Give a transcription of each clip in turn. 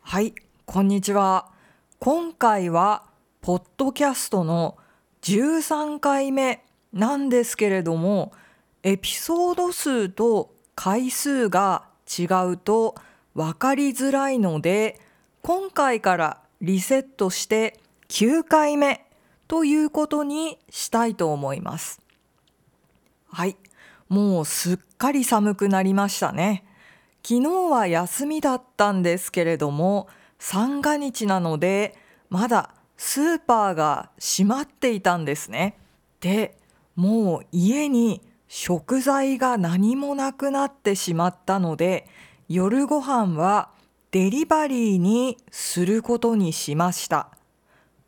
はい、こんにちは。今回はポッドキャストの13回目なんですけれども、エピソード数と回数が違うと分かりづらいので、今回からリセットして9回目ということにしたいと思います。はい、もうすっかり寒くなりましたね。昨日は休みだったんですけれども、三が日なので、まだスーパーが閉まっていたんですね。で、もう家に食材が何もなくなってしまったので、夜ご飯はデリバリーにすることにしました。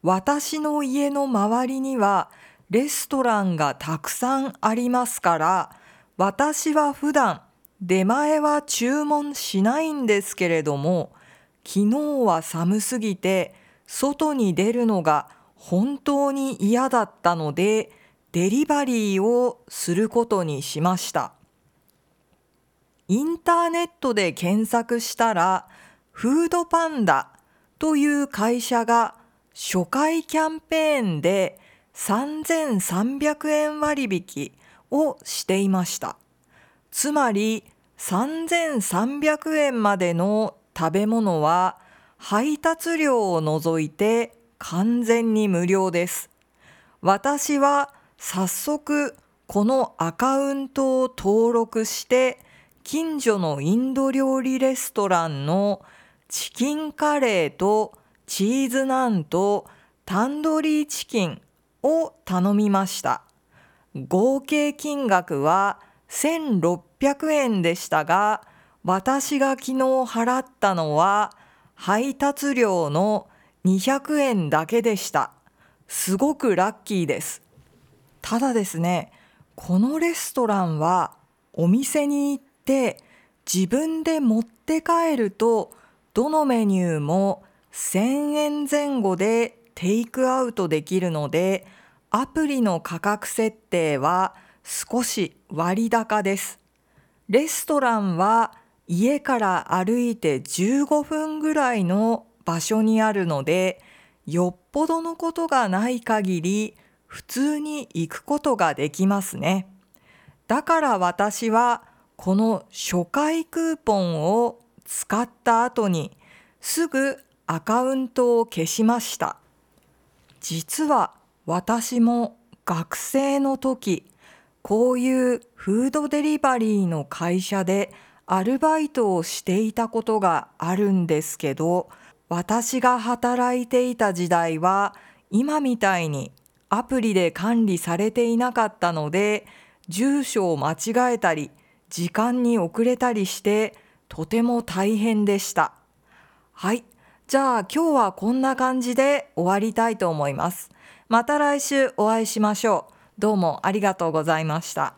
私の家の周りにはレストランがたくさんありますから、私は普段出前は注文しないんですけれども、昨日は寒すぎて外に出るのが本当に嫌だったので、デリバリーをすることにしました。インターネットで検索したら、フードパンダという会社が初回キャンペーンで3300円割引をしていました。つまり3300円までの食べ物は配達料を除いて完全に無料です。私は早速このアカウントを登録して近所のインド料理レストランのチキンカレーとチーズナンとタンドリーチキンを頼みました。合計金額は1600円でしたが、私が昨日払ったのは配達料の200円だけでした。すごくラッキーです。ただですね、このレストランはお店に行って自分で持って帰るとどのメニューも1000円前後でテイクアウトできるのでアプリの価格設定は少し割高です。レストランは家から歩いて15分ぐらいの場所にあるのでよっぽどのことがない限り普通に行くことができますね。だから私はこの初回クーポンを使った後にすぐアカウントを消しました。実は私も学生の時こういうフードデリバリーの会社でアルバイトをしていたことがあるんですけど私が働いていた時代は今みたいにアプリで管理されていなかったので住所を間違えたり時間に遅れたりしてとても大変でした。はい。じゃあ今日はこんな感じで終わりたいと思います。また来週お会いしましょう。どうもありがとうございました。